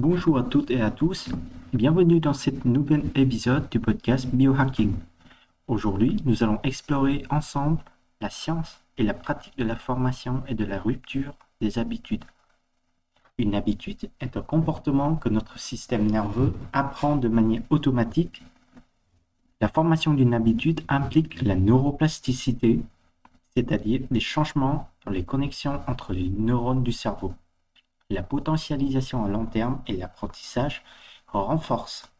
Bonjour à toutes et à tous, bienvenue dans ce nouvel épisode du podcast Biohacking. Aujourd'hui, nous allons explorer ensemble la science et la pratique de la formation et de la rupture des habitudes. Une habitude est un comportement que notre système nerveux apprend de manière automatique. La formation d'une habitude implique la neuroplasticité, c'est-à-dire des changements dans les connexions entre les neurones du cerveau. La potentialisation à long terme et l'apprentissage renforcent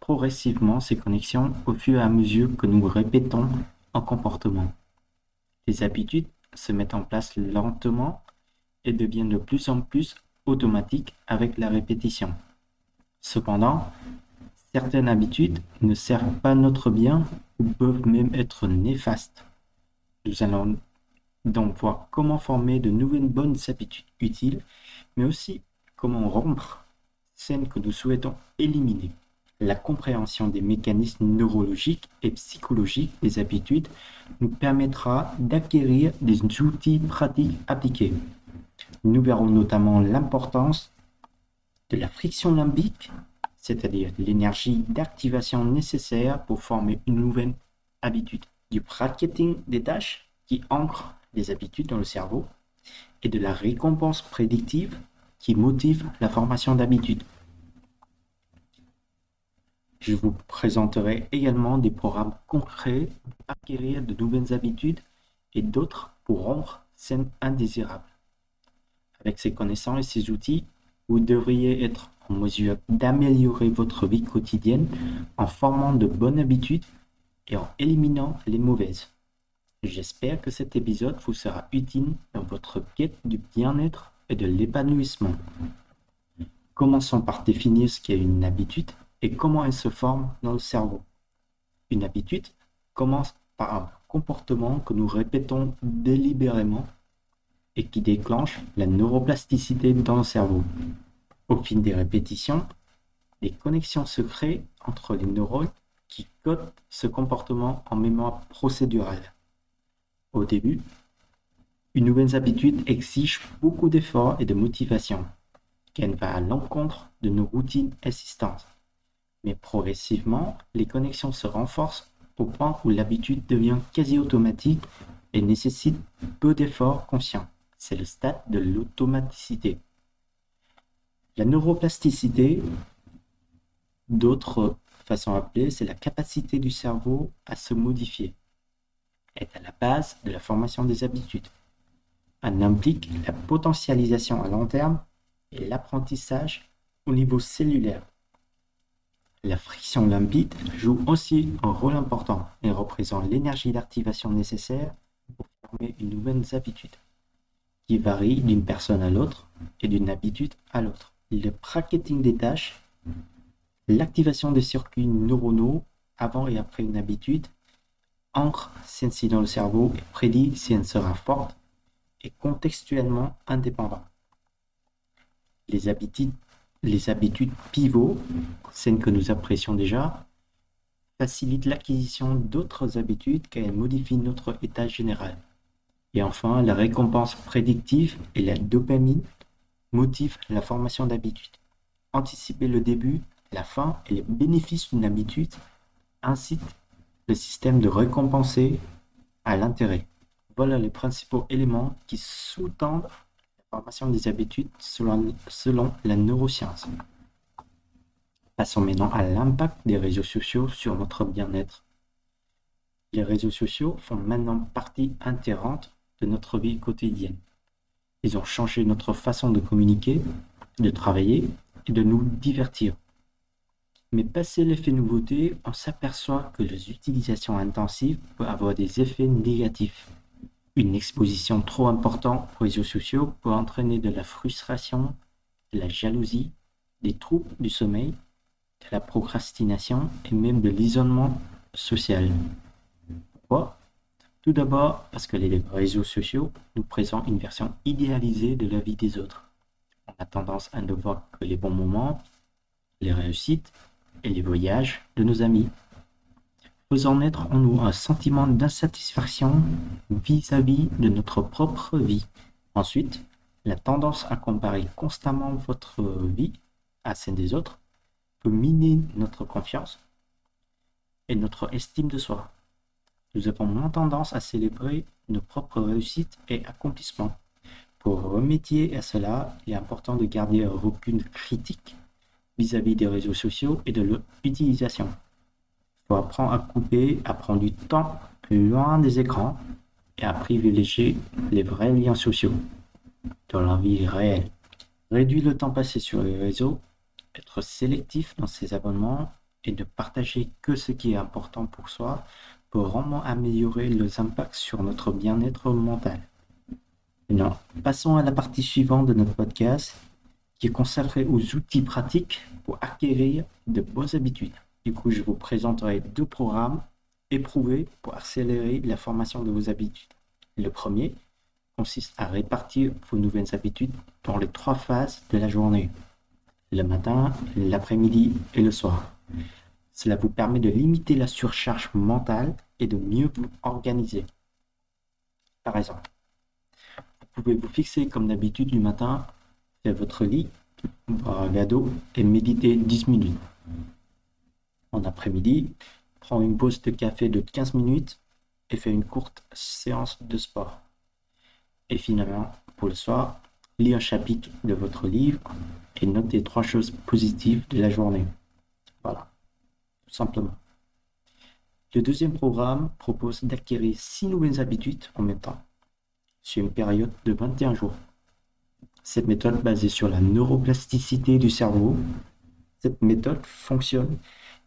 progressivement ces connexions au fur et à mesure que nous répétons un comportement. Les habitudes se mettent en place lentement et deviennent de plus en plus automatiques avec la répétition. Cependant, certaines habitudes ne servent pas notre bien ou peuvent même être néfastes. Nous allons donc voir comment former de nouvelles bonnes habitudes utiles, mais aussi comment rompre celles que nous souhaitons éliminer. La compréhension des mécanismes neurologiques et psychologiques des habitudes nous permettra d'acquérir des outils pratiques appliqués. Nous verrons notamment l'importance de la friction limbique, c'est-à-dire l'énergie d'activation nécessaire pour former une nouvelle habitude, du bracketing des tâches qui ancrent les habitudes dans le cerveau et de la récompense prédictive qui motive la formation d'habitudes. Je vous présenterai également des programmes concrets pour acquérir de nouvelles habitudes et d'autres pour rompre celles indésirables. Avec ces connaissances et ces outils, vous devriez être en mesure d'améliorer votre vie quotidienne en formant de bonnes habitudes et en éliminant les mauvaises. J'espère que cet épisode vous sera utile dans votre quête du bien-être et de l'épanouissement. Commençons par définir ce qu'est une habitude et comment elle se forme dans le cerveau. Une habitude commence par un comportement que nous répétons délibérément et qui déclenche la neuroplasticité dans le cerveau. Au fil des répétitions, des connexions se créent entre les neurones qui codent ce comportement en mémoire procédurale. Au début, une nouvelle habitude exige beaucoup d'efforts et de motivation, qu'elle va à l'encontre de nos routines existantes. Mais progressivement, les connexions se renforcent au point où l'habitude devient quasi automatique et nécessite peu d'efforts conscients. C'est le stade de l'automaticité. La neuroplasticité, d'autres façons appelées, c'est la capacité du cerveau à se modifier, est à la base de la formation des habitudes. Elle implique la potentialisation à long terme et l'apprentissage au niveau cellulaire. La friction limpide joue aussi un rôle important et représente l'énergie d'activation nécessaire pour former une nouvelle habitude qui varie d'une personne à l'autre et d'une habitude à l'autre. Le bracketing des tâches, l'activation des circuits neuronaux avant et après une habitude, ancre celle-ci dans le cerveau et prédit si elle sera forte et contextuellement indépendante. Les habitudes, les habitudes pivots, celles que nous apprécions déjà, facilitent l'acquisition d'autres habitudes car modifient notre état général. Et enfin, la récompense prédictive et la dopamine motivent la formation d'habitudes. Anticiper le début, la fin et les bénéfices d'une habitude incitent le système de récompenser à l'intérêt. Voilà les principaux éléments qui sous-tendent la formation des habitudes selon, selon la neuroscience. Passons maintenant à l'impact des réseaux sociaux sur notre bien-être. Les réseaux sociaux font maintenant partie intégrante de notre vie quotidienne. Ils ont changé notre façon de communiquer, de travailler et de nous divertir. Mais passé l'effet nouveauté, on s'aperçoit que les utilisations intensives peuvent avoir des effets négatifs. Une exposition trop importante aux réseaux sociaux peut entraîner de la frustration, de la jalousie, des troubles du sommeil, de la procrastination et même de l'isolement social. Pourquoi? Tout d'abord parce que les réseaux sociaux nous présentent une version idéalisée de la vie des autres. On a tendance à ne voir que les bons moments, les réussites et les voyages de nos amis, faisant naître en nous un sentiment d'insatisfaction vis-à-vis de notre propre vie. Ensuite, la tendance à comparer constamment votre vie à celle des autres peut miner notre confiance et notre estime de soi. Nous avons moins tendance à célébrer nos propres réussites et accomplissements. Pour remédier à cela, il est important de garder un critique vis-à-vis des réseaux sociaux et de leur utilisation. Il faut apprendre à couper, à prendre du temps loin des écrans et à privilégier les vrais liens sociaux dans la vie réelle. Réduire le temps passé sur les réseaux, être sélectif dans ses abonnements et ne partager que ce qui est important pour soi peut vraiment améliorer les impacts sur notre bien-être mental. Maintenant, passons à la partie suivante de notre podcast qui est consacrée aux outils pratiques pour acquérir de bonnes habitudes. Du coup, je vous présenterai deux programmes éprouvés pour accélérer la formation de vos habitudes. Le premier consiste à répartir vos nouvelles habitudes dans les trois phases de la journée. Le matin, l'après-midi et le soir. Cela vous permet de limiter la surcharge mentale et de mieux vous organiser. Par exemple, vous pouvez vous fixer comme d'habitude du matin, faire votre lit, boire un gado et méditer 10 minutes. En après-midi, prendre une pause de café de 15 minutes et faire une courte séance de sport. Et finalement, pour le soir, lire un chapitre de votre livre et noter trois choses positives de la journée. Voilà, tout simplement. Le deuxième programme propose d'acquérir six nouvelles habitudes en même temps sur une période de 21 jours. Cette méthode basée sur la neuroplasticité du cerveau, cette méthode fonctionne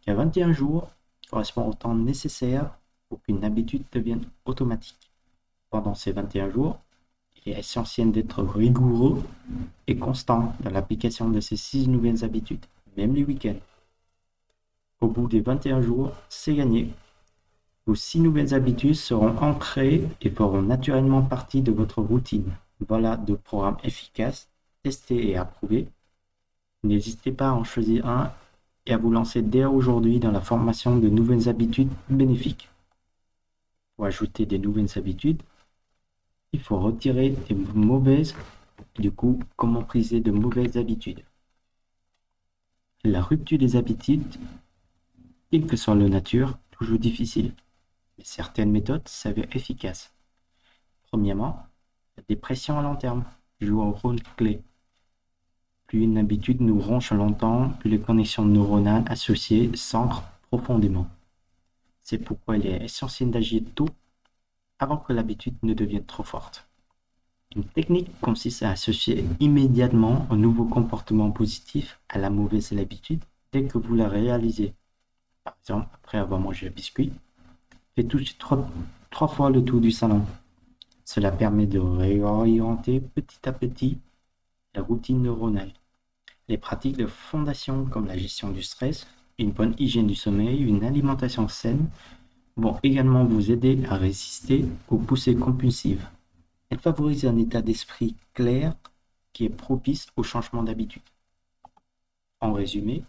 qu'à 21 jours correspond au temps nécessaire pour qu'une habitude devienne automatique. Pendant ces 21 jours, il est essentiel d'être rigoureux et constant dans l'application de ces six nouvelles habitudes, même les week-ends. Au bout des 21 jours, c'est gagné. Vos six nouvelles habitudes seront ancrées et feront naturellement partie de votre routine. Voilà deux programmes efficaces, testés et approuvés. N'hésitez pas à en choisir un et à vous lancer dès aujourd'hui dans la formation de nouvelles habitudes bénéfiques. Pour ajouter des nouvelles habitudes, il faut retirer des mauvaises. Du coup, comment briser de mauvaises habitudes La rupture des habitudes, quelle que soit la nature, toujours difficile certaines méthodes s'avèrent efficaces. Premièrement, la dépression à long terme joue un rôle clé. Plus une habitude nous ronge longtemps, plus les connexions neuronales associées s'ancrent profondément. C'est pourquoi il est essentiel d'agir tôt avant que l'habitude ne devienne trop forte. Une technique consiste à associer immédiatement un nouveau comportement positif à la mauvaise habitude dès que vous la réalisez. Par exemple, après avoir mangé un biscuit, Faites tout trois, trois fois le tour du salon. Cela permet de réorienter petit à petit la routine neuronale. Les pratiques de fondation comme la gestion du stress, une bonne hygiène du sommeil, une alimentation saine vont également vous aider à résister aux poussées compulsives. Elles favorisent un état d'esprit clair qui est propice au changement d'habitude. En résumé,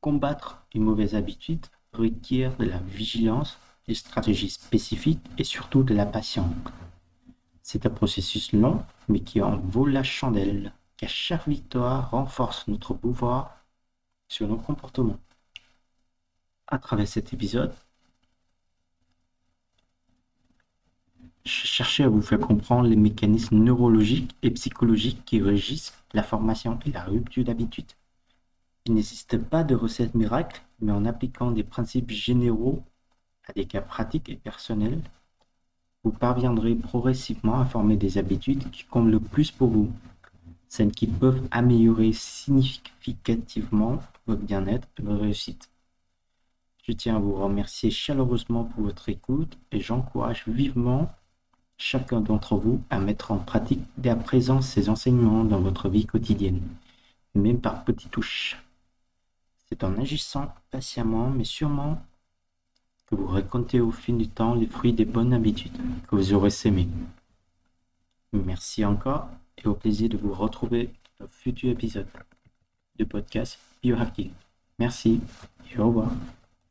combattre une mauvaise habitude requiert de la vigilance des stratégies spécifiques et surtout de la patience. C'est un processus long, mais qui en vaut la chandelle, car chaque victoire renforce notre pouvoir sur nos comportements. À travers cet épisode, je cherchais à vous faire comprendre les mécanismes neurologiques et psychologiques qui régissent la formation et la rupture d'habitude. Il n'existe pas de recette miracle, mais en appliquant des principes généraux à des cas pratiques et personnels, vous parviendrez progressivement à former des habitudes qui comptent le plus pour vous, celles qui peuvent améliorer significativement votre bien-être et votre réussite. Je tiens à vous remercier chaleureusement pour votre écoute et j'encourage vivement chacun d'entre vous à mettre en pratique dès à présent ces enseignements dans votre vie quotidienne, même par petites touches. C'est en agissant patiemment mais sûrement que vous récoltez au fil du temps les fruits des bonnes habitudes que vous aurez sémées. Merci encore et au plaisir de vous retrouver dans le futur épisode de podcast Biohacking. Merci et au revoir.